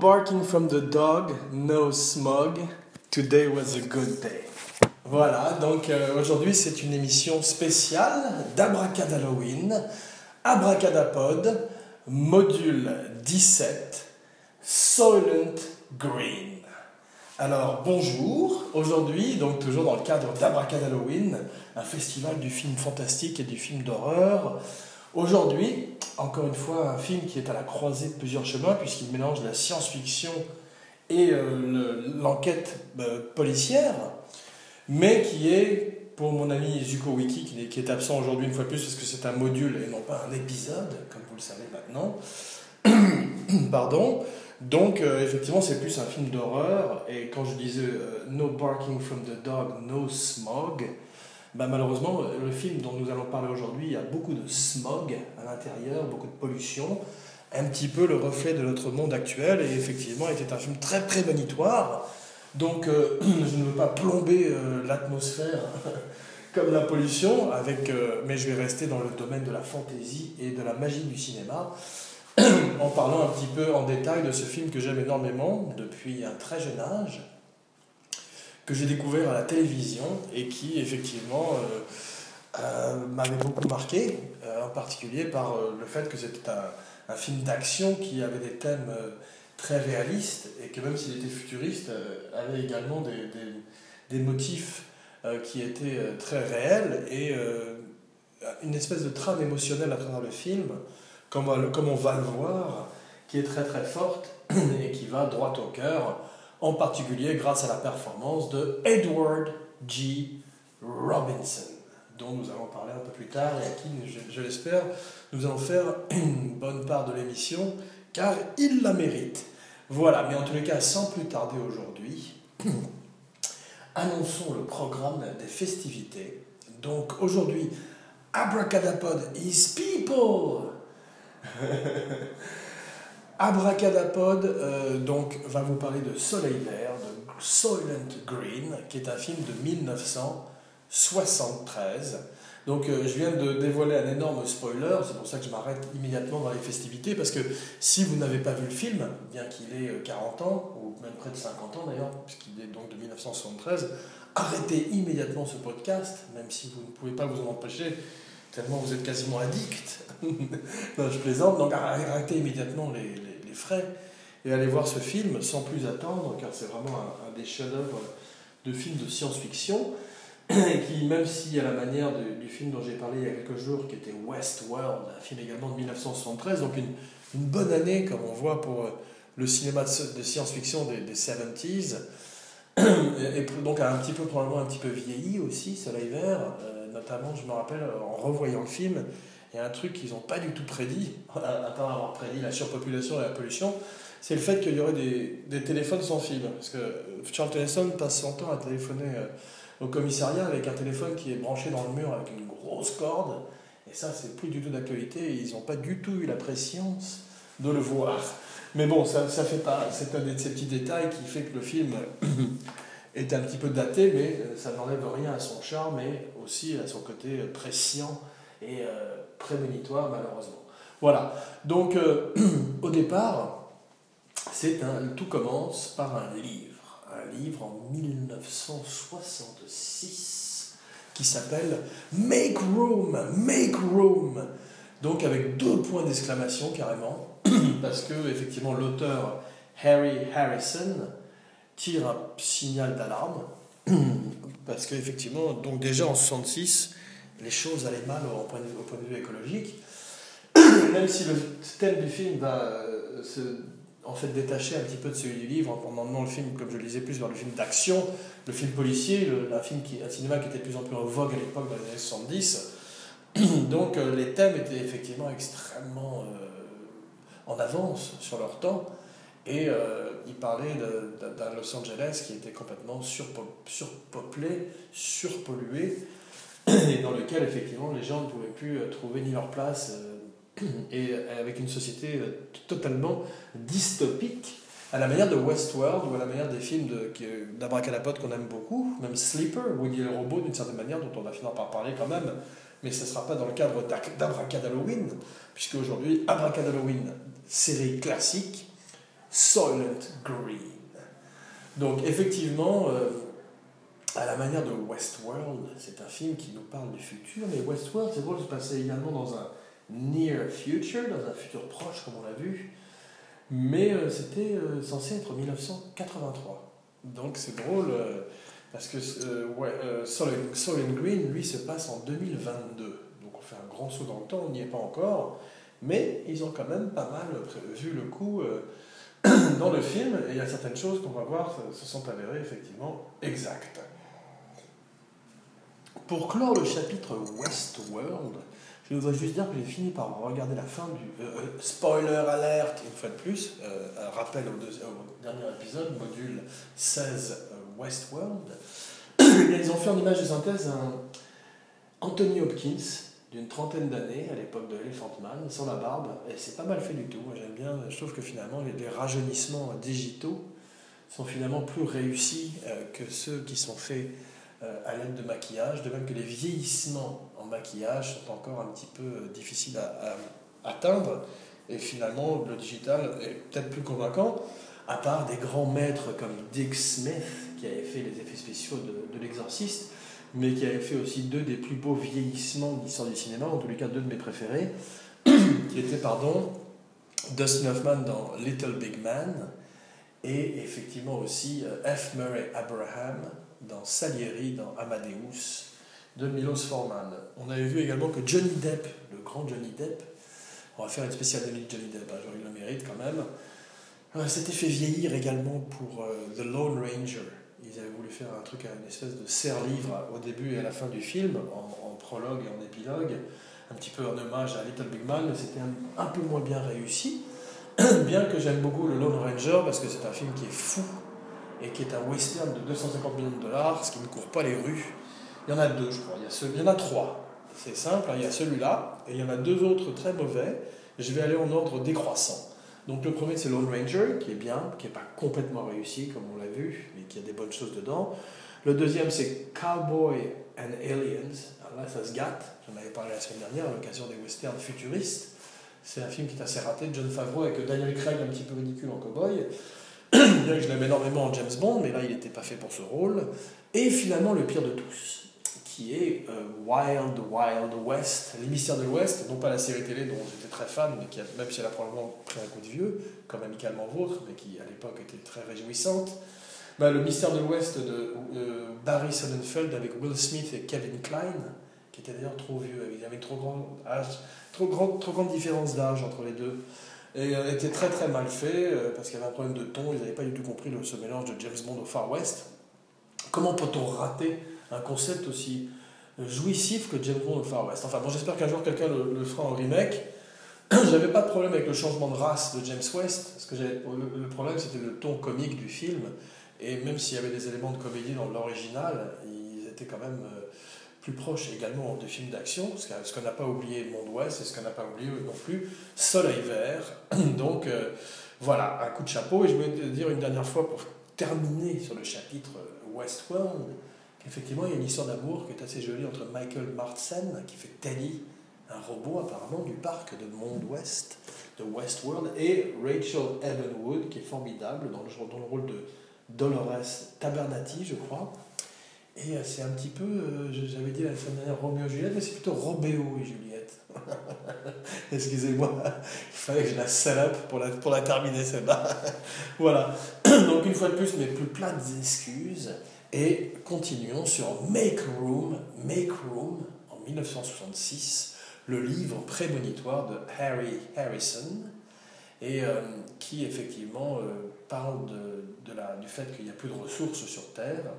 Barking from the dog, no smog. Today was a good day. Voilà, donc euh, aujourd'hui c'est une émission spéciale d'Abracadalloween, Abracadapod, module 17, Soylent Green. Alors bonjour, aujourd'hui, donc toujours dans le cadre d'Abracadalloween, un festival du film fantastique et du film d'horreur. Aujourd'hui, encore une fois, un film qui est à la croisée de plusieurs chemins, puisqu'il mélange la science-fiction et euh, l'enquête euh, policière, mais qui est, pour mon ami Zuko Wiki, qui est, absent aujourd'hui une fois de plus, parce que c'est un module et non pas un épisode, comme vous le savez maintenant. Pardon. Donc, euh, effectivement, c'est plus un film d'horreur, et quand je disais No barking from the dog, no smog, bah, malheureusement, le film dont nous allons parler aujourd'hui, a beaucoup de smog à l'intérieur, beaucoup de pollution, un petit peu le reflet de notre monde actuel, et effectivement, était un film très prémonitoire. Donc, euh, je ne veux pas plomber euh, l'atmosphère comme la pollution, avec, euh, mais je vais rester dans le domaine de la fantaisie et de la magie du cinéma, en parlant un petit peu en détail de ce film que j'aime énormément depuis un très jeune âge que j'ai découvert à la télévision et qui effectivement euh, euh, m'avait beaucoup marqué, euh, en particulier par le fait que c'était un, un, film d'action qui avait des thèmes très réalistes et que même s'il était futuriste, avait également des, des, des motifs qui étaient très réels et une espèce de trame émotionnelle à travers le film, comme, comme on va le voir, qui est très très forte et qui va droit au cœur en particulier grâce à la performance de Edward G. Robinson, dont nous allons parler un peu plus tard et à qui, je, l'espère, nous allons faire une bonne part de l'émission, car il la mérite. Voilà, mais en tous les cas, sans plus tarder aujourd'hui, annonçons le programme des festivités. Donc aujourd'hui, Abracadapod is people Abracadapod euh, donc, va vous parler de Soleil Vert, de Soylent Green, qui est un film de 1973. Donc euh, je viens de dévoiler un énorme spoiler, c'est pour ça que je m'arrête immédiatement dans les festivités, parce que si vous n'avez pas vu le film, bien qu'il ait 40 euh, ans, ou même près de 50 ans d'ailleurs, puisqu'il est donc de 1973, arrêtez immédiatement ce podcast, même si vous ne pouvez pas vous en empêcher, tellement vous êtes quasiment addict. non, je plaisante, donc arrêtez immédiatement les frais. Et aller voir ce film sans plus attendre, car c'est vraiment un, des chefs-d'œuvre de films de science-fiction, qui, même si à la manière du film dont j'ai parlé il y a quelques jours, qui était Westworld, un film également de 1973, donc une, une bonne année, comme on voit pour euh, le cinéma de, science-fiction des, des 70s, et donc a un petit peu, probablement un petit peu vieilli aussi, Soleil Vert, euh, notamment, je me rappelle, en revoyant le film, il y a un truc qu'ils n'ont pas du tout prédit, à part avoir prédit la surpopulation et la pollution, c'est le fait qu'il y aurait des, téléphones sans fil. Parce que Charles Tennyson passe son temps à téléphoner euh, au commissariat avec un téléphone qui est branché dans le mur avec une grosse corde. Et ça, c'est plus du tout d'actualité. Ils n'ont pas du tout eu la préscience de le voir. Mais bon, ça, ça fait pas. C'est un de ces petits détails qui fait que le film est un petit peu daté, mais euh, ça n'enlève rien à son charme et aussi à son côté prescient et euh, prémonitoire malheureusement. Voilà, donc euh, au départ, c'est un, tout commence par un livre, un livre en 1966 qui s'appelle Make Room, Make Room. Donc avec deux points d'exclamation carrément, parce que effectivement l'auteur Harry Harrison tire un signal d'alarme, parce qu'effectivement, donc déjà en 66, les choses allaient mal au point de, vue écologique. Même si le thème du film va euh, se en fait détacher un petit peu de celui du livre en emmenant le film, comme je le disais, plus vers le film d'action, le film policier, le, un, film qui, un cinéma qui était de plus en plus en vogue à l'époque dans les années 70. Donc euh, les thèmes étaient effectivement extrêmement euh, en avance sur leur temps. Et euh, il parlait d'un Los Angeles qui était complètement surpeuplé, surpollué, et dans lequel effectivement les gens ne pouvaient plus euh, trouver ni leur place, euh, et avec une société euh, totalement dystopique, à la manière de Westworld ou à la manière des films d'Abracadapod qu'on aime beaucoup, même Sleeper, où il y a le robot d'une certaine manière, dont on va finir par parler quand même, mais ce ne sera pas dans le cadre d'Abracadalloween, puisque aujourd'hui, Abracadalloween, série classique, Soylent Green. Donc effectivement, euh, à la manière de Westworld, c'est un film qui nous parle du futur, mais Westworld, c'est drôle se passer également dans un near future, dans un futur proche comme on l'a vu, mais euh, c'était euh, censé être 1983. Donc c'est drôle parce que ouais, Green, lui, se passe en 2022. Donc on fait un grand saut dans le temps, on n'y est pas encore, mais ils ont quand même pas mal vu le coup dans le film, et il y a certaines choses qu'on va voir se sont avérées effectivement exactes. Pour clore le chapitre Westworld, je voudrais juste dire que j'ai fini par regarder la fin du. Euh, euh, spoiler alert, une fois de plus, euh, un rappel au, dernier épisode, module 16 Westworld. Ils ont fait en image de synthèse un Anthony Hopkins, d'une trentaine d'années, à l'époque de Elephant Man, sans la barbe, et c'est pas mal fait du tout. J'aime bien, je trouve que finalement les, rajeunissements digitaux sont finalement plus réussis que ceux qui sont faits à l'aide de maquillage, de même que les vieillissements en maquillage sont encore un petit peu euh, difficiles à, atteindre, et finalement le digital est peut-être plus convaincant, à part des grands maîtres comme Dick Smith, qui avait fait les effets spéciaux de, de l'exorciste, mais qui avait fait aussi deux des plus beaux vieillissements de l'histoire du cinéma, en tous les cas deux de mes préférés, qui étaient, pardon, Dustin Hoffman dans Little Big Man, et effectivement aussi euh, F. Murray Abraham dans Salieri, dans Amadeus, de Milos Forman. On avait vu également que Johnny Depp, le grand Johnny Depp, on va faire une spéciale de Johnny Depp, hein, il le mérite quand même, euh, s'était fait vieillir également pour euh, The Lone Ranger ils avaient voulu faire un truc, une espèce de serre-livre au début et à la fin du film, en, prologue et en épilogue, un petit peu en hommage à Little Big Man, mais c'était un, peu moins bien réussi. bien que j'aime beaucoup le Lone Ranger, parce que c'est un film qui est fou et qui est un western de 250 millions de dollars, ce qui ne court pas les rues. Il y en a deux, je crois. Il y, a il y en a trois. C'est simple, hein. il y a celui-là, et il y en a deux autres très mauvais. Je vais aller en ordre décroissant. Donc le premier c'est Lone Ranger, qui est bien, qui n'est pas complètement réussi comme on l'a vu, mais qui a des bonnes choses dedans. Le deuxième c'est Cowboy and Aliens. Alors là ça se gâte, j'en avais parlé la semaine dernière à l'occasion des westerns futuristes. C'est un film qui est assez raté John Favreau avec Daniel Craig un petit peu ridicule en cowboy. Je l'aime énormément en James Bond, mais là il n'était pas fait pour ce rôle. Et finalement le pire de tous, qui est euh, Wild Wild West, les mystères de l'Ouest, non pas la série télé dont j'étais très fan, mais qui même si elle a probablement pris un coup de vieux, comme Amicalement Vôtre, mais qui à l'époque était très réjouissante. Bah, le mystère de l'Ouest de euh, Barry Sonnenfeld avec Will Smith et Kevin Klein, qui était d'ailleurs trop vieux, avait une trop grande, âge, trop grande, trop grande différence d'âge entre les deux. Et euh, était très très mal fait, parce qu'il y avait un problème de ton, ils n'avaient pas du tout compris le, ce mélange de James Bond au Far West. Comment peut-on rater un concept aussi jouissif que James Bond au Far West? Enfin bon, j'espère qu'un jour quelqu'un le, fera en remake. J'avais pas de problème avec le changement de race de James West, parce que le, le problème c'était le ton comique du film, et même s'il y avait des éléments de comédie dans l'original, ils étaient quand même euh, plus proches également des films d'action, ce qu'on n'a pas oublié Monde Ouest, et ce qu'on n'a pas oublié non plus Soleil Vert. Donc euh, voilà, un coup de chapeau, et je voulais te dire une dernière fois pour terminer sur le chapitre Westworld, Effectivement, il y a une histoire d'amour qui est assez jolie entre Michael Martsen, qui fait Teddy, un robot apparemment du parc de Monde Ouest, de Westworld, et Rachel Evanwood, qui est formidable dans le, dans le rôle de Dolores Tabernati, je crois. Et euh, c'est un petit peu, euh, j'avais dit la semaine dernière Roméo et Juliette, mais c'est plutôt Robéo et Juliette. Excusez-moi, il fallait que je la salope pour la, pour la terminer celle-là. voilà. Donc une fois de plus, mes plus plates excuses. Et continuons sur Make Room, Make Room en 1966, le livre prémonitoire de Harry Harrison, et euh, qui effectivement parle de, de la, du fait qu'il n'y a plus de ressources sur Terre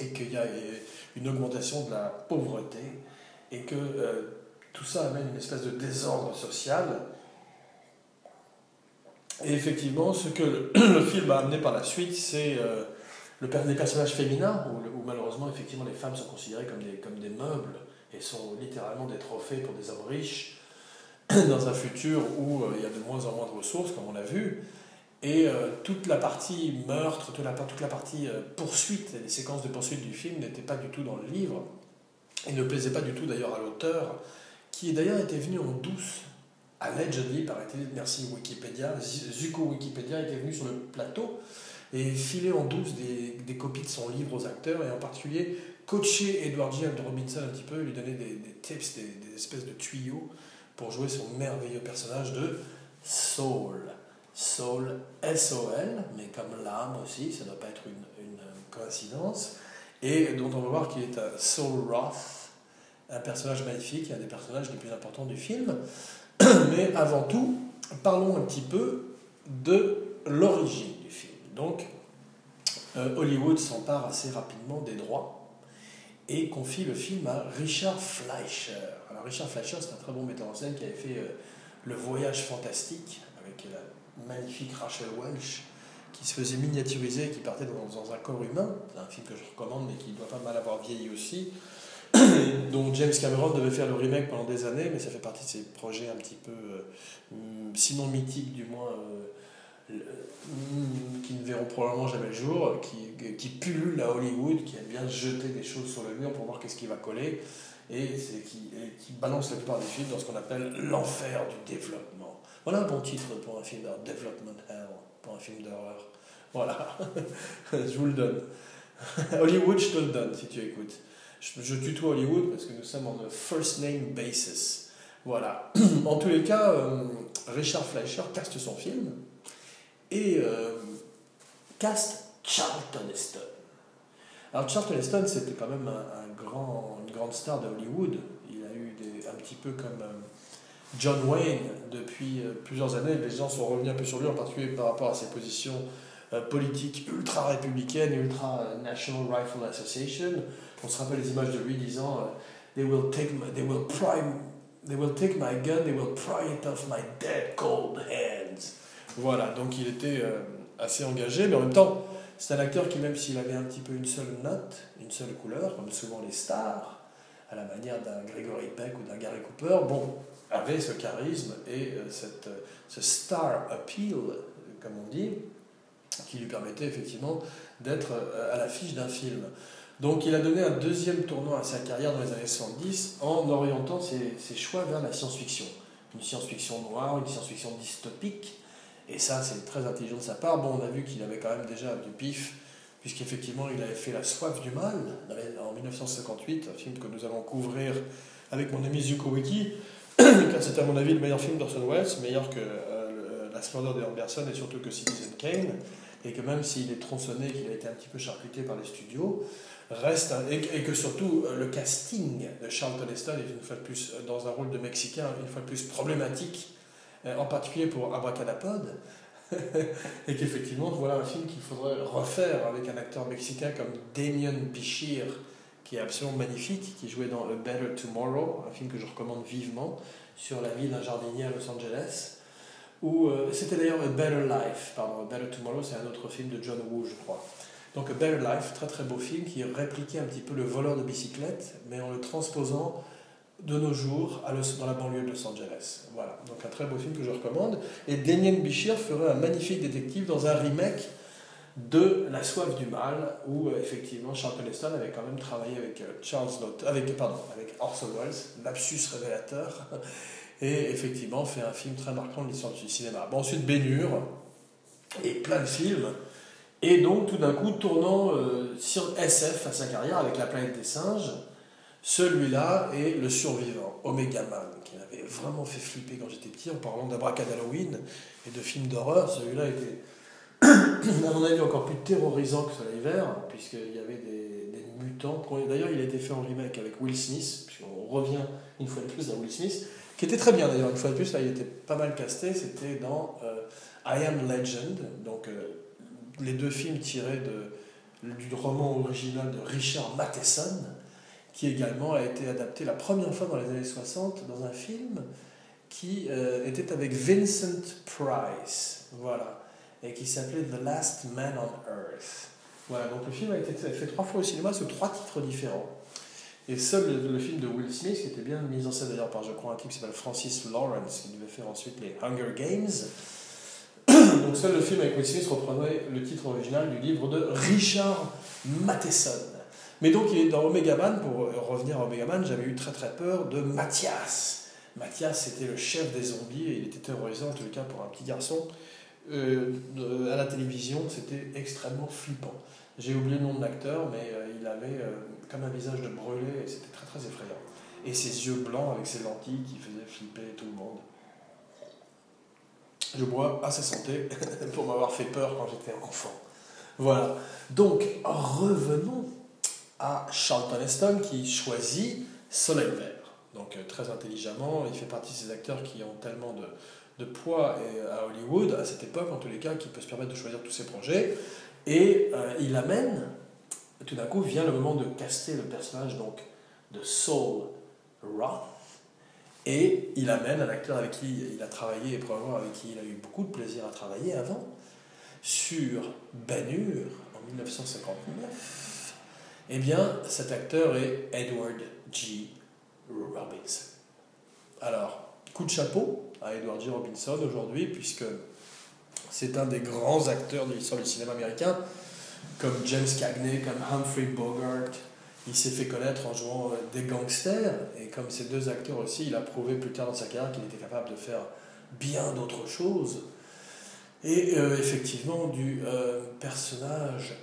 et qu'il y a une augmentation de la pauvreté et que euh, tout ça amène une espèce de désordre social. Et effectivement, ce que le, film a amené par la suite, c'est le, des personnages féminins, où, malheureusement, effectivement, les femmes sont considérées comme des, comme des meubles et sont littéralement des trophées pour des hommes riches, dans un futur où euh, il y a de moins en moins de ressources, comme on l'a vu. Et euh, toute la partie meurtre, toute la, partie euh, poursuite, les séquences de poursuite du film n'étaient pas du tout dans le livre, et ne plaisaient pas du tout d'ailleurs à l'auteur, qui d'ailleurs était venu en douce allegedly, paraît-il, merci Wikipédia, Zuko Wikipédia était venu sur le plateau et filé en douce des, des, copies de son livre aux acteurs, et en particulier coacher Edward G. Robinson un petit peu, lui donner des, tips, des, espèces de tuyaux pour jouer son merveilleux personnage de Soul. Soul, S-O-L, mais comme l'âme aussi, ça ne doit pas être une, une, coïncidence, et dont on va voir qu'il est un Soul Roth, un personnage magnifique, un des personnages les plus importants du film. Mais avant tout, parlons un petit peu de l'origine du film. Donc, euh, Hollywood s'empare assez rapidement des droits et confie le film à Richard Fleischer. Alors Richard Fleischer, c'est un très bon metteur en scène qui avait fait euh, Le Voyage Fantastique avec la magnifique Rachel Welch qui se faisait miniaturiser et qui partait dans, un corps humain. C'est un film que je recommande mais qui doit pas mal avoir vieilli aussi. dont James Cameron devait faire le remake pendant des années, mais ça fait partie de ces projets un petit peu, euh, sinon mythiques du moins, euh, qui ne verront probablement jamais le jour, qui, qui à Hollywood, qui aiment bien jeter des choses sur le mur pour voir qu'est-ce qui va coller, et, qui, et qui balance la plupart des films dans ce qu'on appelle l'enfer du développement. Voilà un bon titre pour un film d'horreur, Development Hell, pour un film d'horreur. Voilà, je vous le donne. Hollywood, je te le donne si tu écoutes je, tutoie Hollywood parce que nous sommes en first name basis. Voilà. en tous les cas, euh, Richard Fleischer caste son film et euh, caste Charlton Heston. Alors Charlton Heston, c'était quand même un, grand, une grande star de Hollywood. Il a eu des, un petit peu comme euh, John Wayne depuis plusieurs années. Les gens sont revenus un peu sur lui, en particulier par rapport à ses positions politiques ultra-républicaines, ultra-National Rifle Association on se rappelle les images de lui disant euh, They will take my, they will pry, they will take my gun, they will pry it off my dead cold hands. Voilà, donc il était euh, assez engagé, mais en même temps, c'est un acteur qui, même s'il avait un petit peu une seule note, une seule couleur, comme souvent les stars, à la manière d'un Gregory Peck ou d'un Gary Cooper, bon, avait ce charisme et euh, cette, ce star appeal, comme on dit, qui lui permettait effectivement d'être à l'affiche d'un film. Donc il a donné un deuxième tournant à sa carrière dans les années 70 en orientant ses, ses choix vers la science-fiction. Une science-fiction noire, une science-fiction dystopique. Et ça, c'est très intelligent de sa part. Bon, on a vu qu'il avait quand même déjà du pif, puisqu'effectivement, il avait fait La soif du mal en 1958, un film que nous allons couvrir avec mon ami Zuko Wiki, car c'est à mon avis le meilleur film d'Orson Welles, meilleur que euh, La splendeur de Anderson et surtout que Citizen Kane, et que même s'il est tronçonné, qu'il a été un petit peu charcuté par les studios, reste, et, que surtout euh, le casting de Charlton Heston est une fois de plus euh, dans un rôle de Mexicain, une fois de plus problématique, en particulier pour Abracadapod, et qu'effectivement, voilà un film qu'il faudrait refaire avec un acteur mexicain comme Damien Bichir, qui est absolument magnifique, qui jouait dans A Better Tomorrow, un film que je recommande vivement, sur la vie d'un jardinier à Los Angeles. Ou c'était d'ailleurs A Better Life, pardon, A Better Tomorrow, c'est un autre film de John Woo, je crois. Donc A Better Life, très très beau film qui répliquait un petit peu le voleur de bicyclette, mais en le transposant de nos jours dans la banlieue de Los Angeles. Voilà, donc un très beau film que je recommande. Et Damien Bichir ferait un magnifique détective dans un remake de La soif du mal, où euh, effectivement Charlton Heston avait quand même travaillé avec euh, Charles avec, pardon, avec Orson Welles, lapsus révélateur, et effectivement fait un film très marquant de l'histoire du cinéma. Bon, ensuite Bénure, et plein de films, et donc, tout d'un coup, tournant euh, sur SF à sa carrière avec La planète des singes, celui-là est le survivant, Omega Man, qui m'avait vraiment fait flipper quand j'étais petit en parlant d'Abracadalloween et de films d'horreur. Celui-là était, à mon avis, encore plus terrorisant que Soleil Vert, puisqu'il y avait des, mutants. D'ailleurs, il a été fait en remake avec Will Smith, puisqu'on revient une fois de plus à Will Smith, qui était très bien d'ailleurs, une fois de plus, là, il était pas mal casté. C'était dans euh, I Am Legend, donc. Euh, les deux films tirés du roman original de Richard Matheson, qui également a été adapté la première fois dans les années 60 dans un film qui euh, était avec Vincent Price, voilà, et qui s'appelait The Last Man on Earth. Voilà, donc le film a été fait trois fois au cinéma sous trois titres différents. Et seul le, film de Will Smith, qui était bien mis en scène d'ailleurs par, je crois, un type qui s'appelle Francis Lawrence, qui devait faire ensuite les Hunger Games, donc seul le film avec Will Smith reprenait le titre original du livre de Richard Matheson. Mais donc il est dans Omega Man, pour revenir à Omega Man, j'avais eu très très peur de Mathias. Mathias était le chef des zombies et il était terrorisant, en tout cas pour un petit garçon. À la télévision, c'était extrêmement flippant. J'ai oublié le nom de l'acteur, mais il avait comme un visage de brûlé et c'était très très effrayant. Et ses yeux blancs avec ses lentilles qui faisaient flipper tout le monde. Je bois à sa santé pour m'avoir fait peur quand j'étais enfant. Voilà. Donc, revenons à Charlton Heston qui choisit Soleil Vert. Donc, euh, très intelligemment, il fait partie de ces acteurs qui ont tellement de, de poids à Hollywood, à cette époque en tous les cas, qu'il peut se permettre de choisir tous ses projets. Et euh, il amène, tout d'un coup, vient le moment de caster le personnage donc, de Saul Roth et il amène un acteur avec qui il a travaillé et probablement avec qui il a eu beaucoup de plaisir à travailler avant, sur Hur en 1959. Eh bien, cet acteur est Edward G. Robinson. Alors, coup de chapeau à Edward G. Robinson aujourd'hui, puisque c'est un des grands acteurs de l'histoire du cinéma américain, comme James Cagney, comme Humphrey Bogart, il s'est fait connaître en jouant euh, des gangsters, et comme ces deux acteurs aussi, il a prouvé plus tard dans sa carrière qu'il était capable de faire bien d'autres choses. Et euh, effectivement, du euh, personnage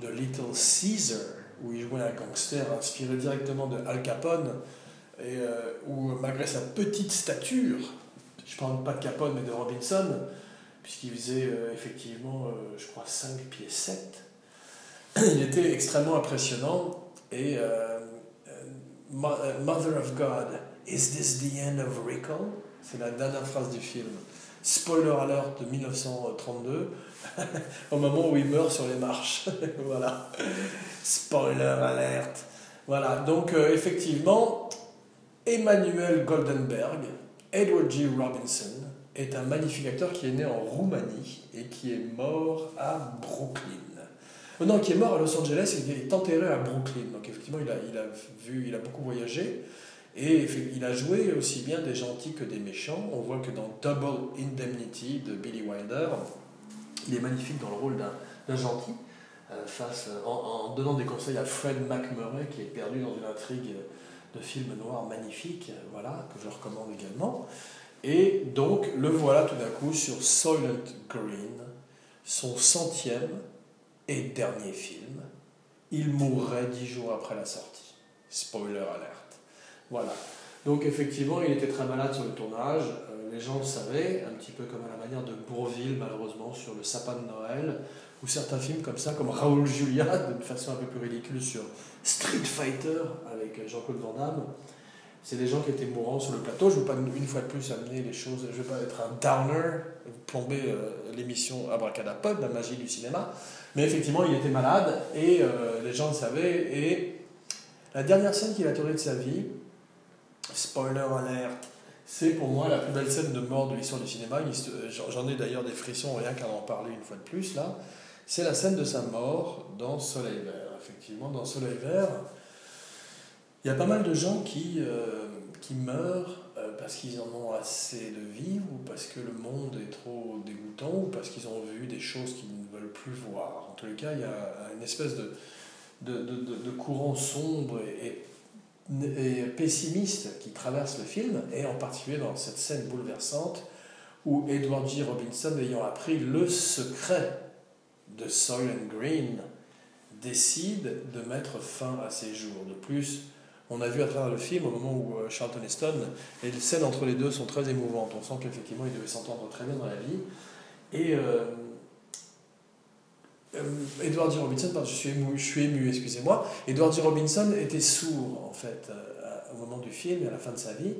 de Little Caesar, où il jouait un gangster inspiré directement de Al Capone, et où malgré sa petite stature, je parle pas de Capone mais de Robinson, puisqu'il faisait effectivement, je crois, 5 pieds 7, il était extrêmement impressionnant et euh, euh, euh, Mother of God, is this the end of Rico C'est la dernière phrase du film. Spoiler alert de 1932, au moment où il meurt sur les marches. voilà. Spoiler alert. Voilà, donc effectivement, Emmanuel Goldenberg, Edward G. Robinson, est un magnifique acteur qui est né en Roumanie et qui est mort à Brooklyn. Oh non, qui est mort à Los Angeles et qui est enterré à Brooklyn. Donc effectivement, il a, il a, vu, il a beaucoup voyagé. Et il a joué aussi bien des gentils que des méchants. On voit que dans Double Indemnity de Billy Wilder, il est magnifique dans le rôle d'un gentil, euh, face, en, donnant des conseils à Fred McMurray, qui est perdu dans une intrigue de film noir magnifique, voilà, que je recommande également. Et donc, le voilà tout d'un coup sur Soylent Green, son centième, et dernier film, il mourrait dix jours après la sortie. Spoiler alert. Voilà. Donc effectivement, il était très malade sur le tournage. Euh, les gens le savaient, un petit peu comme à la manière de Bourville, malheureusement, sur le sapin de Noël, ou certains films comme ça, comme Raoul Julia, d'une façon un peu plus ridicule, sur Street Fighter, avec Jean-Claude Van Damme. C'est des gens qui étaient mourants sur le plateau. Je ne veux pas une fois de plus amener les choses, je ne veux pas être un downer, plomber euh, l'émission Abracadapod, la magie du cinéma. Mais effectivement, il était malade et euh, les gens le savaient. Et la dernière scène qu'il a tournée de sa vie, spoiler alert, c'est pour moi la plus belle scène de mort de l'histoire du cinéma. J'en ai d'ailleurs des frissons rien qu'à en parler une fois de plus là. C'est la scène de sa mort dans Soleil Vert. Effectivement, dans Soleil Vert, il y a pas mal de gens qui, euh, qui meurent euh, parce qu'ils en ont assez de vivre, ou parce que le monde est trop dégoûtant, ou parce qu'ils ont vu des choses qu'ils ne veulent plus voir. En tous les cas, il y a une espèce de, de, de, courant sombre et, pessimiste qui traverse le film, et en particulier dans cette scène bouleversante où Edward G. Robinson, ayant appris le secret de Soylent Green, décide de mettre fin à ses jours. De plus, on a vu à travers le film, au moment où euh, Charlton Heston, et les scènes entre les deux sont très émouvantes. On sent qu'effectivement, ils devaient s'entendre très bien dans la vie. Et euh, euh, Edward G. Robinson, pardon, je suis ému, je suis ému excusez-moi. Edward G. Robinson était sourd, en fait, au moment du film et à la fin de sa vie.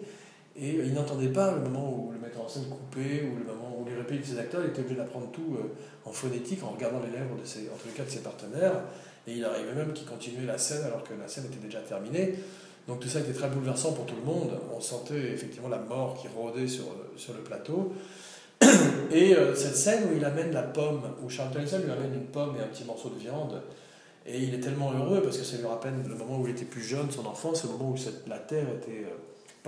Et il n'entendait pas le moment où le metteur en scène coupait, ou le moment où les répliques de ses acteurs, il était obligé d'apprendre tout en phonétique, en regardant les lèvres de ses, en tous les cas de ses partenaires. Et il arrivait même qu'il continuait la scène alors que la scène était déjà terminée. Donc tout ça était très bouleversant pour tout le monde. On sentait effectivement la mort qui rôdait sur, sur le plateau. Et euh, cette scène où il amène la pomme, où Charles Heston lui amène une pomme et un petit morceau de viande, et il est tellement heureux parce que ça lui rappelle le moment où il était plus jeune, son enfance, le moment où cette, la terre était euh,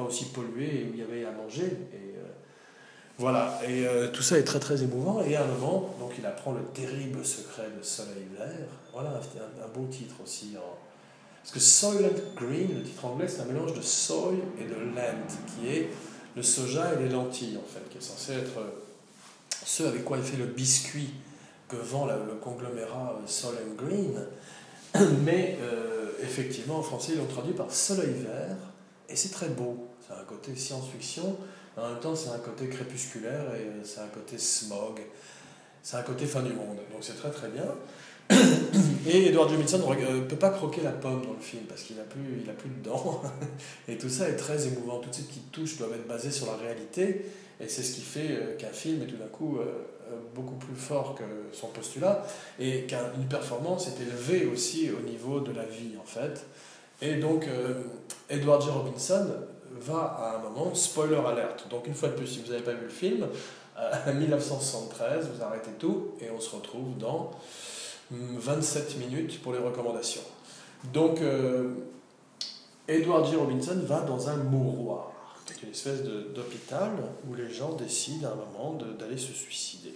aussi polluée et où il y avait à manger. Et, euh, voilà, et tout ça est très très émouvant. Et à un moment, donc il apprend le terrible secret de Soleil Vert. Voilà un, un beau titre aussi parce que Soylent Green, le titre anglais, c'est un mélange de soy et de land, qui est le soja et les lentilles, en fait, qui est censé être euh, ce avec quoi il fait le biscuit que vend le conglomérat euh, Solent Green. Mais euh, effectivement, en français, ils l'ont traduit par soleil vert, et c'est très beau. C'est un côté science-fiction, en même temps, c'est un côté crépusculaire et c'est un côté smog. C'est un côté fin du monde. Donc c'est très très bien. Et Edward Jamison ne peut pas croquer la pomme dans le film parce qu'il n'a plus, plus de dents. Et tout ça est très émouvant. Toutes ces petites touches doivent être basées sur la réalité. Et c'est ce qui fait euh, qu'un film est tout d'un coup euh, euh, beaucoup plus fort que son postulat. Et qu'une performance est élevée aussi au niveau de la vie, en fait. Et donc, Edward J. Robinson va à un moment, spoiler alerte. Donc, une fois de plus, si vous n'avez pas vu le film, en 1973, vous arrêtez tout et on se retrouve dans 27 minutes pour les recommandations. Donc, euh, Edward J. Robinson va dans un mouroir, une espèce d'hôpital où les gens décident à un moment d'aller se suicider.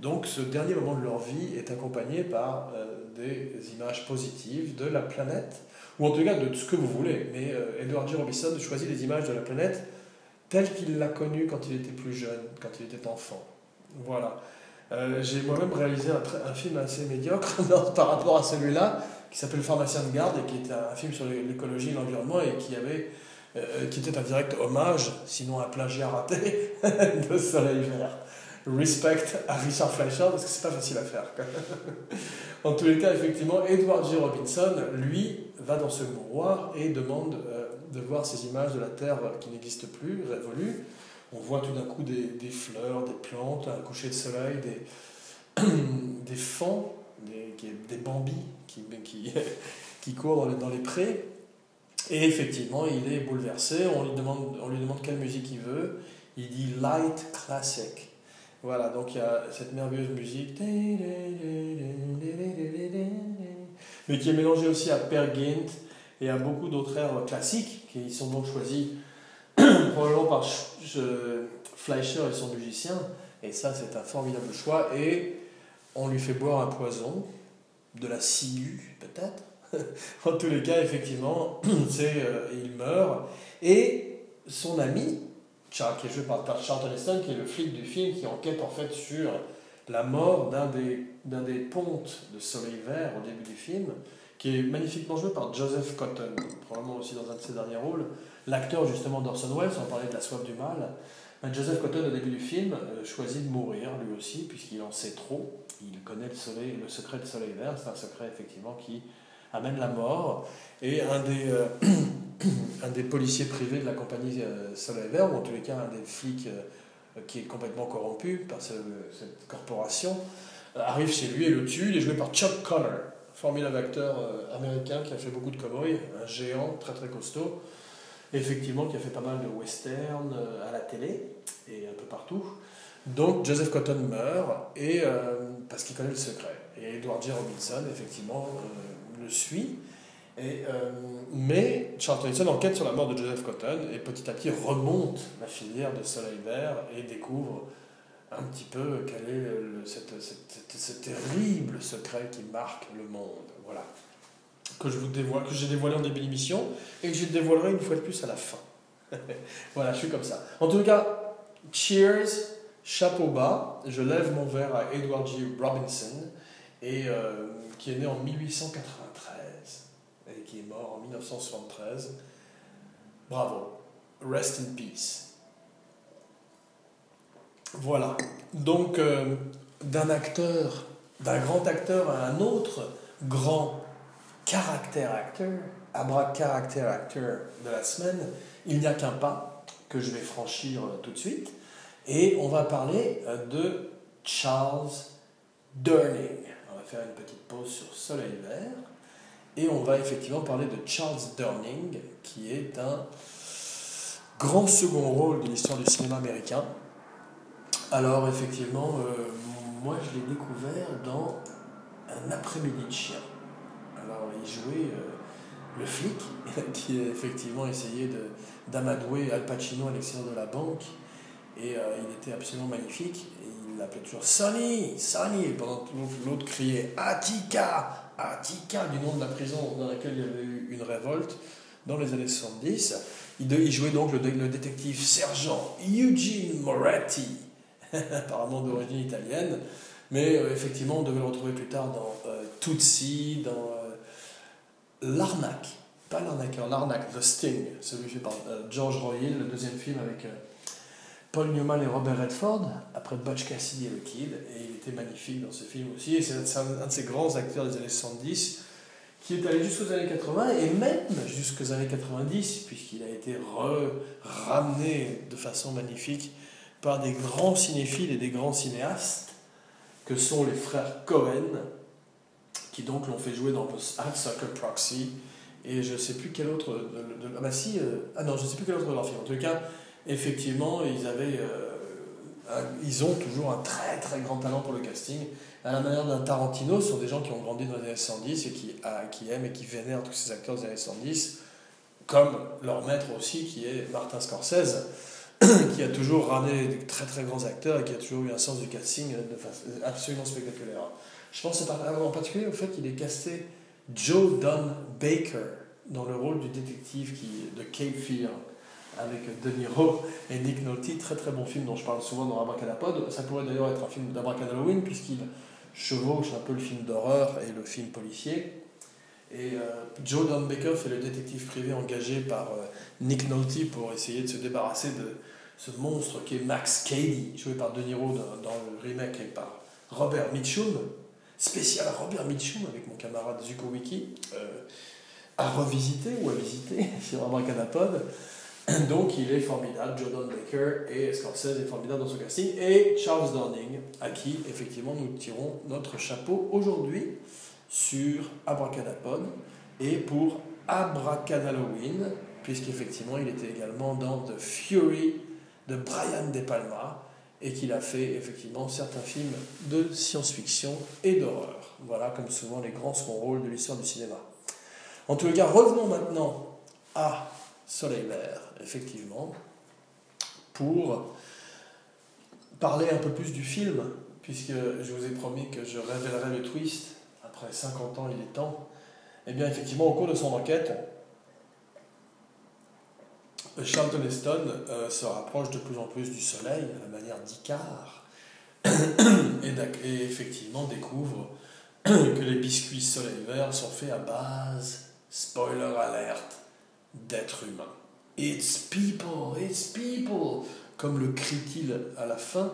Donc, ce dernier moment de leur vie est accompagné par euh, des images positives de la planète, ou en tout cas de ce que vous voulez. Mais euh, Edward J. Robinson choisit les images de la planète telle qu'il l'a connue quand il était plus jeune, quand il était enfant. Voilà. Euh, j'ai moi-même réalisé un, film assez médiocre par rapport à celui-là, qui s'appelle Pharmacien de garde, et qui était un film sur l'écologie et l'environnement, et qui, avait, euh, qui était un direct hommage, sinon un plagiat raté, de Soleil Vert. Respect à Richard Fleischer, parce que c'est pas facile à faire. en tous les cas, effectivement, Edward J. Robinson, lui, va dans ce mouroir et demande euh, de voir ces images de la Terre qui n'existent plus, révolues, on voit tout d'un coup des, des, fleurs, des plantes, un coucher de soleil, des, des des, des bambis qui, qui, qui courent dans les, dans les, prés. Et effectivement, il est bouleversé. On lui demande, on lui demande quelle musique il veut. Il dit light classic. Voilà, donc il y a cette merveilleuse musique. Mais qui est mélangée aussi à Per Gint et à beaucoup d'autres airs classiques qui sont donc choisis probablement par Fleischer et son musicien. Et ça, c'est un formidable choix. Et on lui fait boire un poison, de la ciguë peut-être. en tous les cas, effectivement, c'est, euh, il meurt. Et son ami, Qui est joué par Charlton Heston, qui est le flic du film, qui enquête en fait sur la mort d'un des, des pontes de Soleil Vert au début du film, qui est magnifiquement joué par Joseph Cotton, probablement aussi dans un de ses derniers rôles. L'acteur justement d'Orson Welles, on parlait de la soif du mal. Joseph Cotton, au début du film, euh, choisit de mourir lui aussi, puisqu'il en sait trop. Il connaît le, soleil, le secret de Soleil Vert, c'est un secret effectivement qui amène la mort. Et un des, euh, un des policiers privés de la compagnie euh, Soleil Vert, ou en tous les cas un des flics qui est complètement corrompu par cette corporation, arrive chez lui et le tue. Il est joué par Chuck Connor, formidable acteur américain qui a fait beaucoup de cowboys, un géant très très costaud effectivement, qui a fait pas mal de western euh, à la télé et un peu partout. Donc Joseph Cotton meurt et, euh, parce qu'il connaît le secret. Et Edward J. Robinson, effectivement, euh, le suit. Et, mais Charlton Heston enquête sur la mort de Joseph Cotton et petit à petit remonte la filière de Soleil Vert et découvre un petit peu quel est le, ce terrible secret qui marque le monde. Voilà que je vous dévoile, que j'ai dévoilé en début d'émission et que je dévoilerai une fois de plus à la fin. voilà, je suis comme ça. En tout cas, cheers, chapeau bas. Je lève mon verre à Edward G. Robinson, et, euh, qui est né en 1893 et qui est mort en 1973. Bravo. Rest in peace. Voilà. Donc, euh, d'un acteur, d'un grand acteur à un autre grand caractère acteur, abra caractère acteur de la semaine, il n'y a qu'un pas que je vais franchir euh, tout de suite. Et on va parler euh, de Charles Durning. On va faire une petite pause sur Soleil Vert. Et on va effectivement parler de Charles Durning, qui est un grand second rôle de l'histoire du cinéma américain. Alors effectivement, euh, moi je l'ai découvert dans Un après-midi de chien il jouait euh, le flic, qui effectivement essayé d'amadouer Al Pacino à l'extérieur de la banque. Et euh, il était absolument magnifique. Et il l'appelait toujours Sonny, Sonny. Et pendant que l'autre criait Attica, Attica, du nom de la prison dans laquelle il y avait eu une révolte dans les années 70. Il, jouait donc le, détective sergent Eugene Moretti, apparemment d'origine italienne, mais euh, effectivement on devait le retrouver plus tard dans euh, Tootsie, dans euh, L'arnaque, pas l'arnaqueur, l'arnaque, The Sting, celui fait par George Royal, le deuxième film avec Paul Newman et Robert Redford, après Butch Cassidy et le Kid, magnifique dans ce film aussi, et c'est un, de ces grands acteurs des années 70 qui est allé jusqu'aux années 80 et même jusqu'aux années 90, puisqu'il a été ramené de façon magnifique par des grands cinéphiles et des grands cinéastes, que sont les frères Cohen, qui donc l'ont fait jouer dans le Sucker Proxy, et je ne sais plus quel autre. De, ah, bah si, euh, ah non, je sais plus quel autre de leurs films. En tout cas, effectivement, ils avaient. Euh, ils ont toujours un très très grand talent pour le casting à la manière d'un Tarantino, ce sont des gens qui ont grandi dans les années 110 et qui, qui aiment et qui vénèrent tous ces acteurs des années 110, comme leur maître aussi, qui est Martin Scorsese, qui a toujours ramené des très très grands acteurs et qui a toujours eu un sens du casting de façon absolument spectaculaire. Je pense en particulier au fait qu'il ait casté Joe Don Baker dans le rôle du détective qui, de Cape Fear avec De Niro et Nick Nolte, très très bon film dont je parle souvent dans Abracadapod. Ça pourrait d'ailleurs être un film d'Abracadalloween puisqu'il chevauche un peu le film d'horreur et le film policier. Et euh, Joe Don Baker fait le détective privé engagé par euh, Nick Nolte pour essayer de se débarrasser de ce monstre qui est Max Cady, joué par De Niro dans, le remake et par Robert Mitchum, spécial Robert Mitchum avec mon camarade Zuko Wiki, euh, à revisiter ou à visiter sur Abracadapod. Donc il est formidable, Jordan Baker et Scorsese est formidable dans son casting, et Charles Durning, à qui effectivement nous tirons notre chapeau aujourd'hui sur Abracadapod et pour Abracadalloween, puisqu'effectivement il était également dans The Fury de Brian De Palma et qu'il a fait effectivement certains films de science-fiction et d'horreur. Voilà comme souvent les grands second rôles de l'histoire du cinéma. En tous les cas, revenons maintenant à Soleil Vert, effectivement, pour parler un peu plus du film, puisque je vous ai promis que je révélerai le twist, après 50 ans il est temps. Eh bien, effectivement, au cours de son enquête, Charlton Heston euh, se rapproche de plus en plus du Soleil, à la manière d'Icar, et, et effectivement découvre que les biscuits Soleil Vert sont faits à base, spoiler alerte, d'être humain. It's people, it's people, comme le crie-t-il à la fin,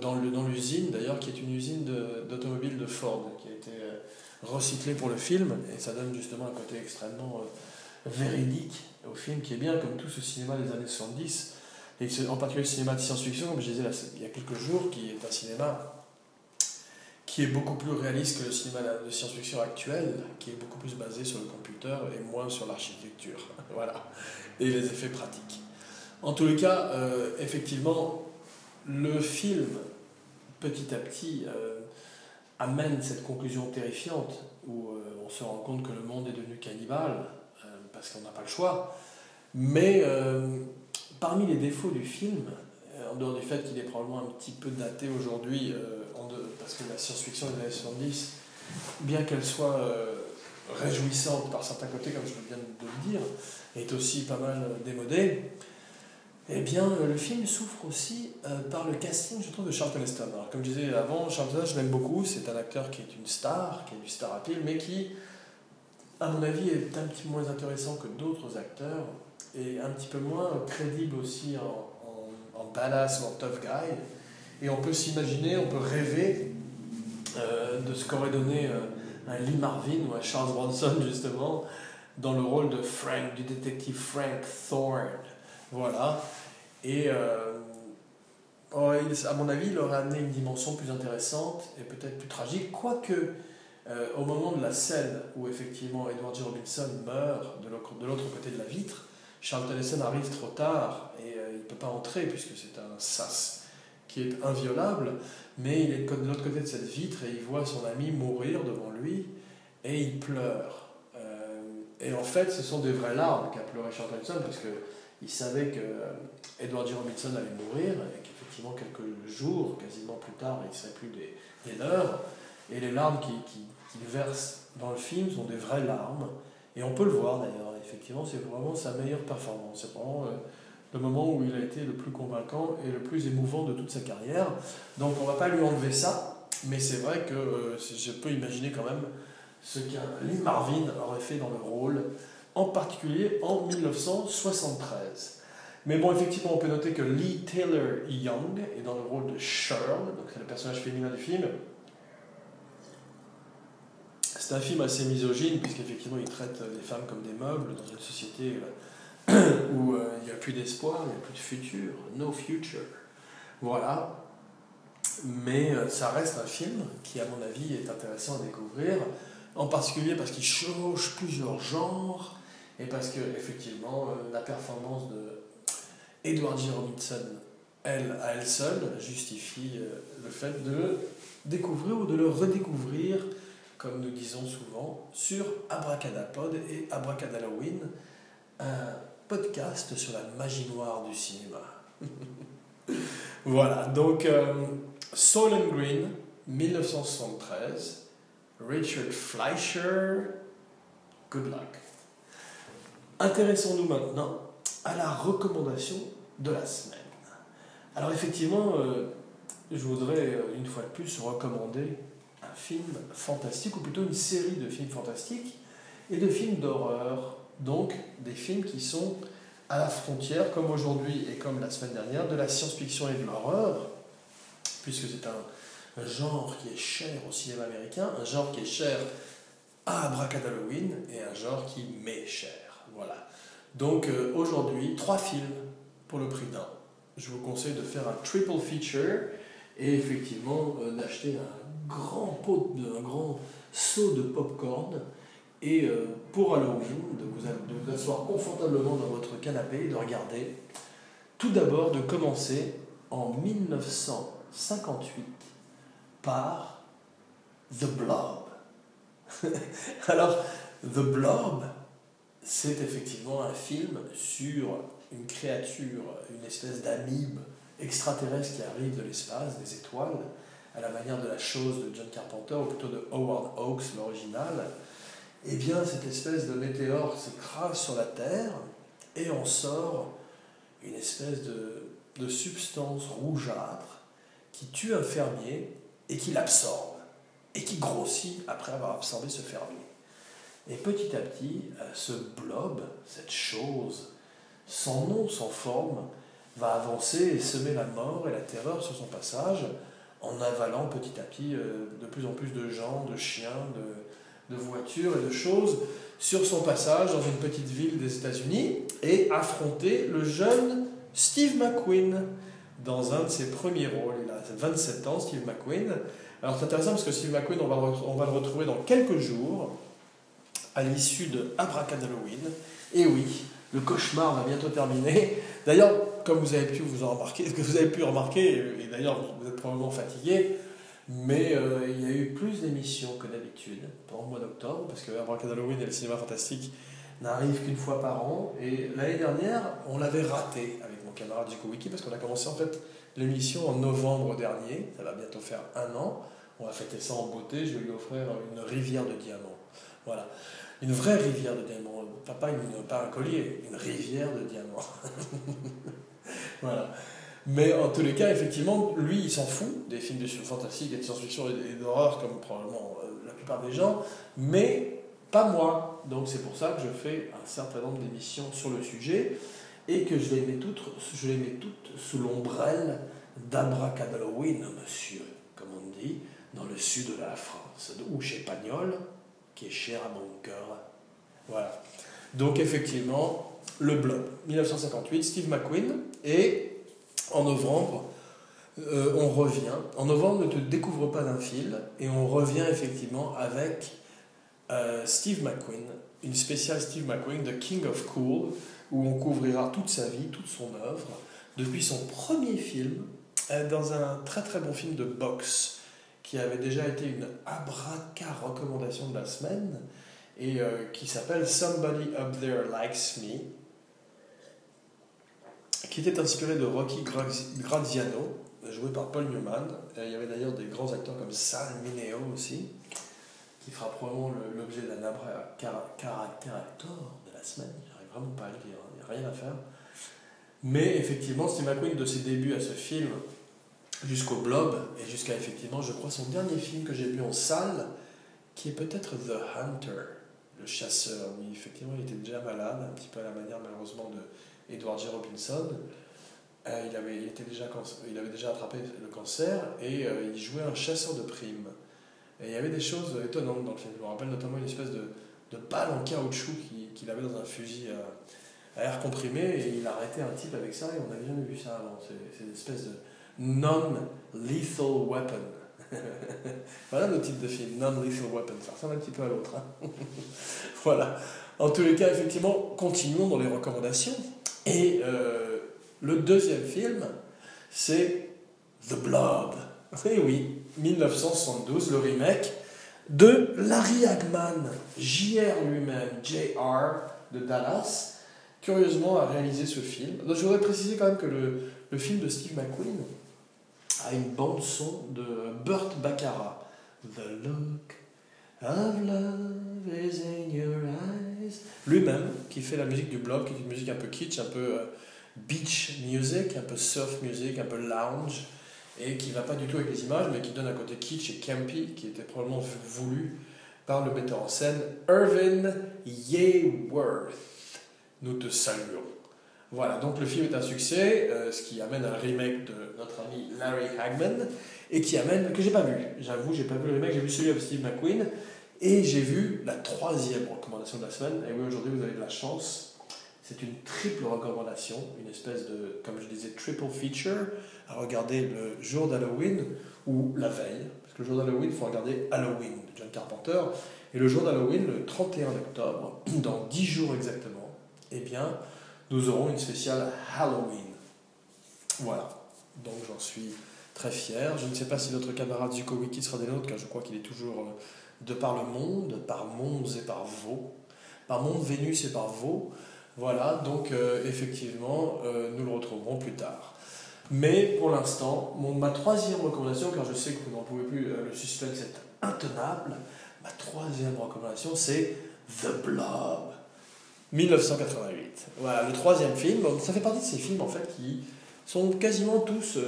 dans l'usine d'ailleurs, qui est une usine d'automobile de, Ford, qui a été euh, recyclée pour le film, et ça donne justement un côté extrêmement euh, véridique au film, qui est bien comme tout ce cinéma des années 70, et en particulier le cinéma de science-fiction, comme je disais il y a quelques jours, qui est un cinéma qui est beaucoup plus réaliste que le cinéma de science-fiction actuel, qui est beaucoup plus basé sur le computer et moins sur l'architecture. voilà. Et les effets pratiques. En tous les cas, euh, effectivement, le film, petit à petit, euh, amène cette conclusion terrifiante où euh, on se rend compte que le monde est devenu cannibale, parce qu'on n'a pas le choix. Mais parmi les défauts du film, en dehors du fait qu'il est probablement un petit peu daté aujourd'hui parce que la science-fiction des années 70, bien qu'elle soit réjouissante par certains côtés, comme je viens de le dire, est aussi pas mal démodée, eh bien, le film souffre aussi euh, par le casting, je trouve, de Charlton Heston. Alors, comme je disais avant, Charlton Heston, je l'aime beaucoup, c'est un acteur qui est une star, qui est du star appeal, mais qui, à mon avis, est un petit peu moins intéressant que d'autres acteurs, et un petit peu moins crédible aussi en, en, en badass ou en tough guy. Et on peut s'imaginer, on peut rêver euh, de ce qu'aurait donné euh, un Lee Marvin ou un Charles Bronson, justement, dans le rôle de Frank, du détective Frank Thorne. Voilà. Et euh, à mon avis, il aurait amené une dimension plus intéressante et peut-être plus tragique, quoique au moment de la scène où effectivement Edward G. Robinson meurt de l'autre côté de la vitre, Charles Heston arrive trop tard et il ne peut pas entrer puisque c'est un sas qui est inviolable, mais il est de l'autre côté de cette vitre et il voit son ami mourir devant lui et il pleure. Euh, et en fait, ce sont des vraies larmes qu'a pleuré Charles parce qu'il savait que euh, Edward G. Robinson allait mourir et qu'effectivement, quelques jours, quasiment plus tard, il ne serait plus des, des. Et les larmes qu'il qui, qui verse dans le film sont des vraies larmes. Et on peut le voir d'ailleurs, effectivement, c'est vraiment sa meilleure performance. C'est vraiment euh, le moment où il a été le plus convaincant et le plus émouvant de toute sa carrière. Donc on ne va pas lui enlever ça, mais c'est vrai que euh, je peux imaginer quand même ce qu'un Lee Marvin aurait fait dans le rôle, en particulier en 1973. Mais bon, effectivement, on peut noter que Lee Taylor Young est dans le rôle de Shirl, donc c'est le personnage féminin du film. C'est un film assez misogyne, puisqu'effectivement, il traite les femmes comme des meubles dans une société euh, où euh, il n'y a plus d'espoir, il n'y a plus de futur, no future. Voilà. Mais euh, ça reste un film qui, à mon avis, est intéressant à découvrir, en particulier parce qu'il change plusieurs genres et parce que, effectivement, la performance de Edward G. Robinson, elle, à elle seule, justifie le fait de découvrir ou de le redécouvrir comme nous disons souvent, sur Abracadapod et Abracadalloween, podcast sur la magie noire du cinéma. voilà, donc euh, Soul Green, 1973, Richard Fleischer, good luck. Intéressons-nous maintenant à la recommandation de la semaine. Alors effectivement, euh, je voudrais euh, une fois de plus recommander film fantastique, ou plutôt une série de films fantastiques et de films d'horreur. Donc des films qui sont à la frontière, comme aujourd'hui et comme la semaine dernière, de la science-fiction et de l'horreur, puisque c'est un, genre qui est cher au cinéma américain, un genre qui est cher à Halloween et un genre qui m'est cher. Voilà. Donc euh, aujourd'hui, trois films pour le prix d'un. Je vous conseille de faire un triple feature et effectivement euh, d'acheter un grand pot, un grand seau de popcorn et euh, pour Halloween, de vous, de vous asseoir confortablement dans votre canapé et de regarder. Tout d'abord de commencer en 1958 par The Blob. Alors, The Blob, c'est effectivement un film sur une créature, une espèce d'amibe extraterrestre qui arrive de l'espace, des étoiles, à la manière de la chose de John Carpenter, ou plutôt de Howard Hawks, l'original, eh bien, cette espèce de météore s'écrase sur la Terre et en sort une espèce de, de substance rougeâtre qui tue un fermier et qui l'absorbe et qui grossit après avoir absorbé ce fermier. Et petit à petit, euh, ce blob, cette chose, sans nom, sans forme, va avancer et semer la mort et la terreur sur son passage, en avalant petit à petit euh, de plus en plus de gens, de chiens, de, de, voitures et de choses sur son passage dans une petite ville des États-Unis et affronter le jeune Steve McQueen dans un de ses premiers rôles. Il a 27 ans, Steve McQueen. Alors c'est intéressant parce que Steve McQueen, on va, le retrouver dans quelques jours à l'issue de Abracadalloween. Et oui, le cauchemar va bientôt terminer. D'ailleurs, comme vous avez pu vous en remarquer, que vous avez pu remarquer, et d'ailleurs vous êtes probablement fatigué, mais euh, il y a eu plus d'émissions que d'habitude pendant le mois d'octobre, parce que Halloween et le cinéma fantastique n'arrivent qu'une fois par an. Et l'année dernière, on l'avait raté avec mon camarade Jico Wiki, parce qu'on a commencé en fait l'émission en novembre dernier, ça va bientôt faire un an. On va fêter ça en beauté, je vais lui offrir une rivière de diamants. Voilà une vraie rivière de diamants. Pas, une, pas un collier, une rivière de diamants. voilà. Mais en tous les cas, effectivement, lui, il s'en fout des films de fantastique et de science-fiction et d'horreur, comme probablement euh, la plupart des gens, mais pas moi. Donc c'est pour ça que je fais un certain nombre d'émissions sur le sujet et que je les mets toutes, je les mets toutes sous l'ombrelle d'Abracadalloween, monsieur, comme on dit, dans le sud de la France, ou chez Pagnol, qui est cher à mon cœur. Voilà. Donc effectivement, le blob, 1958, Steve McQueen, et en novembre, euh, on revient. En novembre, ne te découvre pas d'un fil, et on revient effectivement avec euh, Steve McQueen, une spéciale Steve McQueen, The King of Cool, où on couvrira toute sa vie, toute son œuvre, depuis son premier film, euh, dans un très très bon film de boxe qui avait déjà été une abraca recommandation de la semaine et qui s'appelle Somebody Up There Likes Me, qui était inspiré de Rocky Graziano, joué par Paul Newman. il y avait d'ailleurs des grands acteurs comme Sal Mineo aussi, qui fera probablement l'objet d'un abraca de la semaine, j'arrive vraiment pas à le lire, il n'y a rien à faire. Mais effectivement, Steve McQueen, de ses débuts à ce film jusqu'au Blob, et jusqu'à effectivement, je crois, son dernier film que j'ai vu en salle, qui est peut-être The Hunter, le chasseur. Oui, effectivement, il était déjà malade, un petit peu à la manière malheureusement de Edward J. Robinson. Euh, il, avait, il, était déjà, il avait déjà attrapé le cancer et euh, il jouait un chasseur de primes. Et il y avait des choses étonnantes dans le film. Je me rappelle notamment une espèce de, de balle en caoutchouc qu'il avait dans un fusil à, air comprimé et il arrêtait un type avec ça et on n'avait jamais vu ça avant. C'est une espèce de non-lethal weapon. voilà le type de film, non-lethal weapon. Ça ressemble un petit peu à l'autre. Hein. voilà. En tous les cas, effectivement, continuons dans les recommandations. Et euh, le deuxième film, c'est The Blob. Et oui, 1972, le remake de Larry Hagman, JR lui-même, JR de Dallas, curieusement a réalisé ce film. Donc, je voudrais préciser quand même que le, le film de Steve McQueen a une bande son de Burt Baccarat. The look of love is in your eyes. Lui-même, qui fait la musique du blog, qui est une musique un peu kitsch, un peu euh, beach music, un peu surf music, un peu lounge et qui va pas du tout avec les images, mais qui donne un côté kitsch et campy, qui était probablement voulu par le metteur en scène Irvin Yeworth. Nous te saluons. Voilà, donc le film est un succès, euh, ce qui amène un remake de notre ami Larry Hagman, et qui amène, que j'ai pas vu, j'avoue, j'ai pas vu le remake, j'ai vu celui avec Steve McQueen, et j'ai vu la troisième recommandation de la semaine, et oui, aujourd'hui vous avez de la chance, c'est une triple recommandation, une espèce de, comme je disais, triple feature à regarder le jour d'Halloween ou la veille. Parce que le jour d'Halloween, il faut regarder Halloween de John Carpenter. Et le jour d'Halloween, le 31 octobre, dans 10 jours exactement, eh bien, nous aurons une spéciale Halloween. Voilà. Donc j'en suis très fier. Je ne sais pas si notre camarade Zuko Wiki sera des nôtres, car je crois qu'il est toujours euh, de par le monde, par Mons et par Vaux. Par Monde, Vénus et par Vaux. Voilà, donc euh, effectivement, euh, nous le retrouverons plus tard. Mais pour l'instant, ma troisième recommandation, car je sais que vous n'en pouvez plus, euh, le suspense est intenable, ma troisième recommandation, c'est The Blob, 1988. Voilà, le troisième film, ça fait partie de ces films en fait qui sont quasiment tous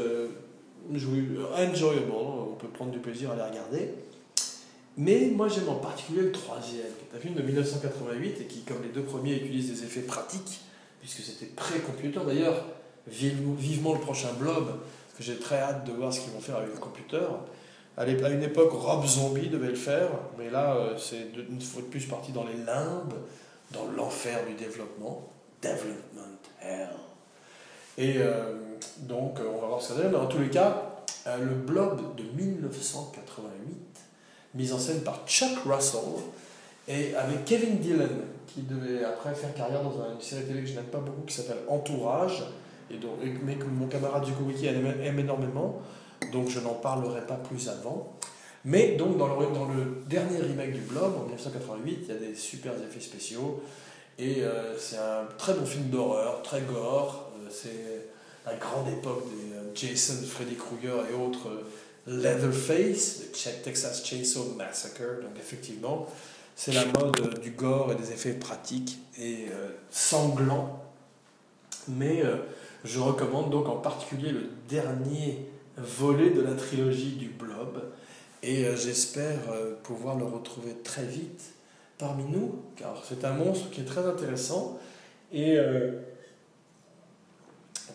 enjoyable, on peut prendre du plaisir à les regarder. Mais moi j'aime en particulier le troisième, qui est un film de 1988 et qui, comme les deux premiers, utilise des effets pratiques, puisque c'était pré-computer. D'ailleurs, vivement le prochain Blob, parce que j'ai très hâte de voir ce qu'ils vont faire avec le computer. À une époque, Rob Zombie devait le faire, mais là, euh, c'est une fois de plus parti dans les limbes, dans l'enfer du développement. Development Hell. Et euh, donc, euh, on va voir ce que ça donne. Dans tous les cas, le Blob de 1988 mise en scène par Chuck Russell et avec Kevin Dillon, qui devait après faire carrière dans une série télé que je n'aime pas beaucoup qui s'appelle Entourage, et donc, mais que mon camarade du Wiki aime, énormément, donc je n'en parlerai pas plus avant. Mais donc dans le, dans le dernier remake du Blob, en 1988, il y a des super effets spéciaux, et euh, c'est un très bon film d'horreur, très gore, euh, c'est la grande époque des euh, Jason, Freddy Krueger et autres Leatherface, le Texas Chainsaw Massacre. Donc effectivement, c'est la mode du gore et des effets pratiques et euh, sanglants. Mais euh, je recommande donc en particulier le dernier volet de la trilogie du Blob. Et euh, j'espère pouvoir le retrouver très vite parmi nous, car c'est un monstre qui est très intéressant et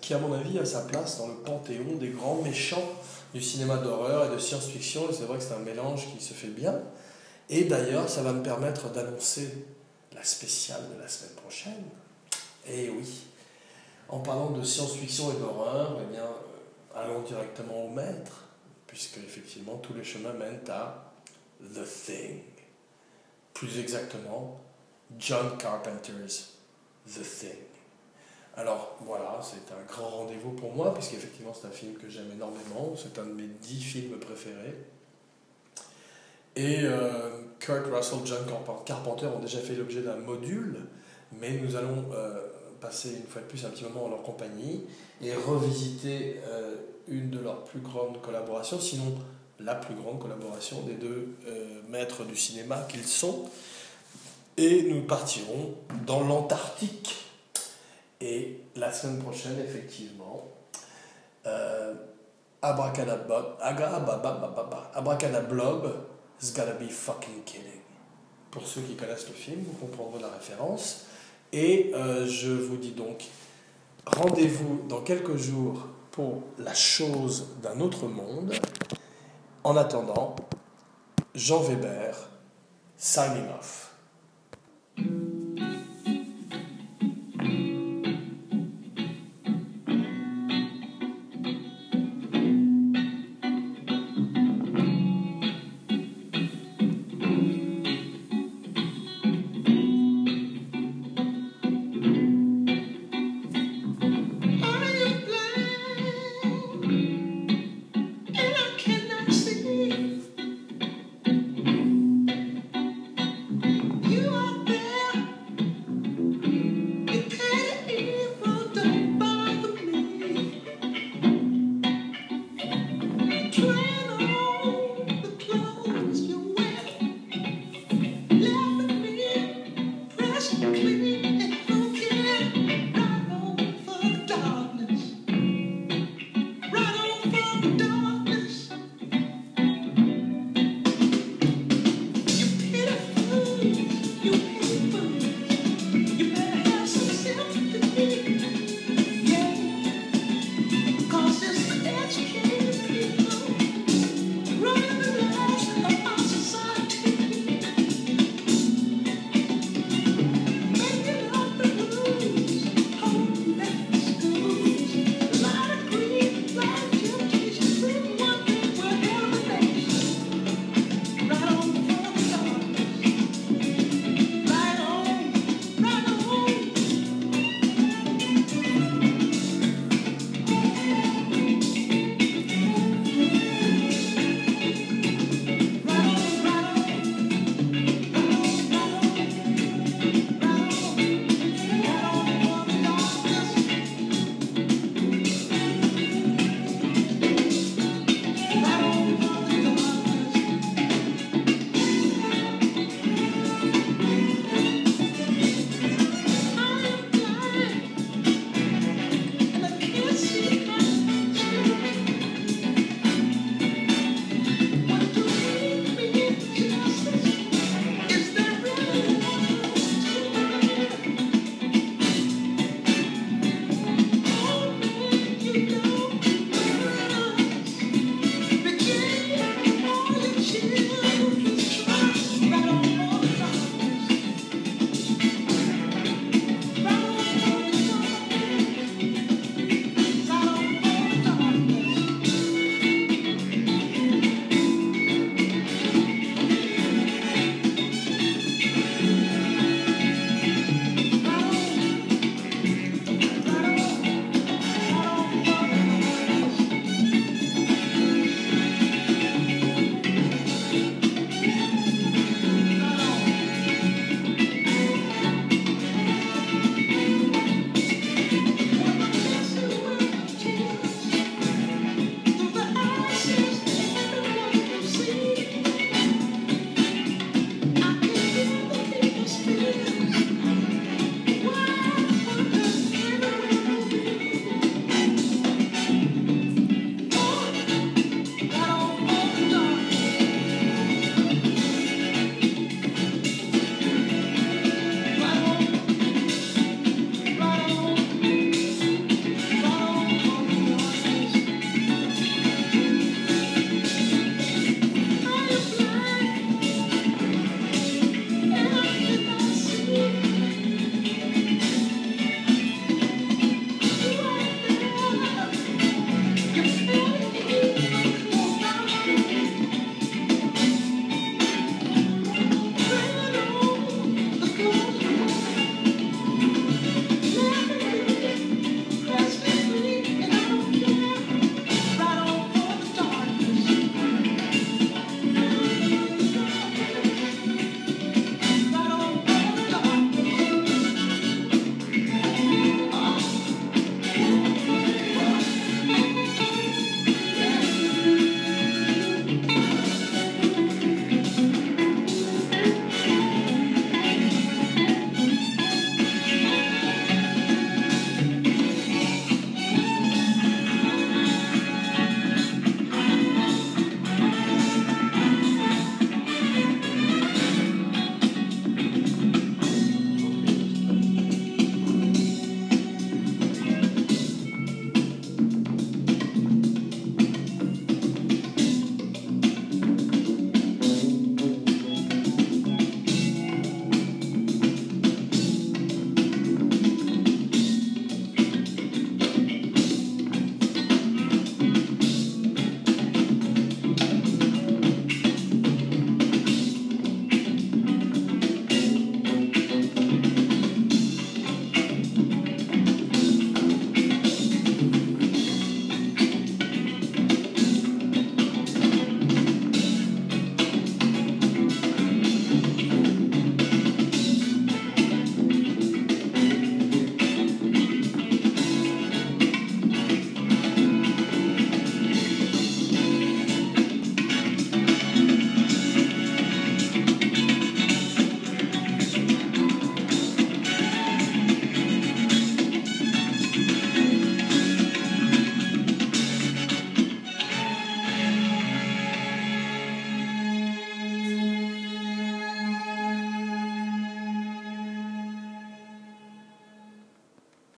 qui, à mon avis, a sa place dans le panthéon des grands méchants du cinéma d'horreur et de science-fiction, c'est vrai que c'est un mélange qui se fait bien. Et d'ailleurs, ça va me permettre d'annoncer la spéciale de la semaine prochaine. Et oui, en parlant de science-fiction et d'horreur, eh euh, allons directement au maître, puisque effectivement tous les chemins mènent à The Thing. Plus exactement, John Carpenter's The Thing. Alors voilà, c'est un grand rendez-vous pour moi, puisqu'effectivement c'est un film que j'aime énormément, c'est un de mes dix films préférés. Et euh, Kurt Russell, John Carpenter ont déjà fait l'objet d'un module, mais nous allons euh, passer une fois de plus un petit moment en leur compagnie et revisiter euh, une de leurs plus grandes collaborations, sinon la plus grande collaboration des deux maîtres du cinéma qu'ils sont. Et nous partirons dans l'Antarctique. Et la semaine prochaine, effectivement, euh, abracadablob, be fucking kidding. Pour ceux qui connaissent le film, vous comprendrez la référence. Et euh, je vous dis donc, rendez-vous dans quelques jours pour la chose d'un autre monde. En attendant, Jean Weber, signing off.